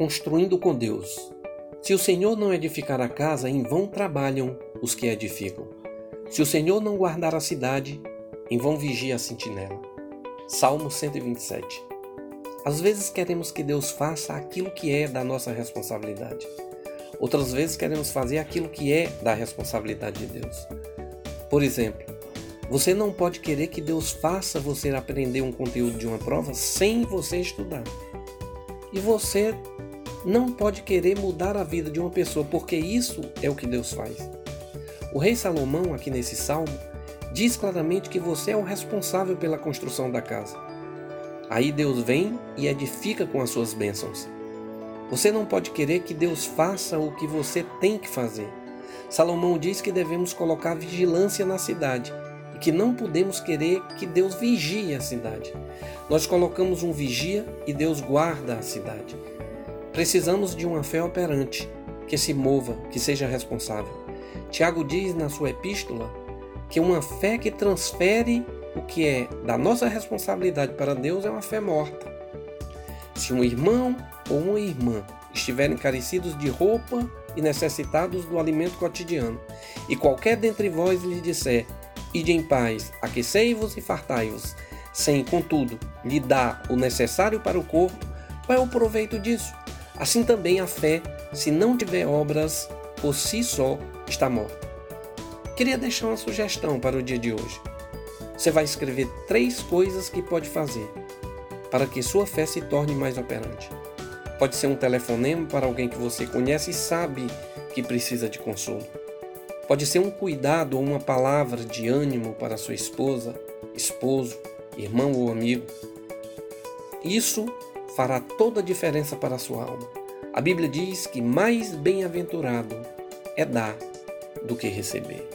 construindo com Deus. Se o Senhor não edificar a casa, em vão trabalham os que edificam. Se o Senhor não guardar a cidade, em vão vigia a sentinela. Salmo 127. Às vezes queremos que Deus faça aquilo que é da nossa responsabilidade. Outras vezes queremos fazer aquilo que é da responsabilidade de Deus. Por exemplo, você não pode querer que Deus faça você aprender um conteúdo de uma prova sem você estudar. E você não pode querer mudar a vida de uma pessoa, porque isso é o que Deus faz. O rei Salomão, aqui nesse salmo, diz claramente que você é o responsável pela construção da casa. Aí Deus vem e edifica com as suas bênçãos. Você não pode querer que Deus faça o que você tem que fazer. Salomão diz que devemos colocar vigilância na cidade e que não podemos querer que Deus vigie a cidade. Nós colocamos um vigia e Deus guarda a cidade. Precisamos de uma fé operante, que se mova, que seja responsável. Tiago diz na sua epístola que uma fé que transfere o que é da nossa responsabilidade para Deus é uma fé morta. Se um irmão ou uma irmã estiverem carecidos de roupa e necessitados do alimento cotidiano, e qualquer dentre vós lhe disser: Ide em paz, aquecei-vos e fartai-vos, sem, contudo, lhe dar o necessário para o corpo, qual é o proveito disso? Assim também a fé, se não tiver obras, por si só está morta. Queria deixar uma sugestão para o dia de hoje. Você vai escrever três coisas que pode fazer para que sua fé se torne mais operante. Pode ser um telefonema para alguém que você conhece e sabe que precisa de consolo. Pode ser um cuidado ou uma palavra de ânimo para sua esposa, esposo, irmão ou amigo. Isso fará toda a diferença para a sua alma. A Bíblia diz que mais bem-aventurado é dar do que receber.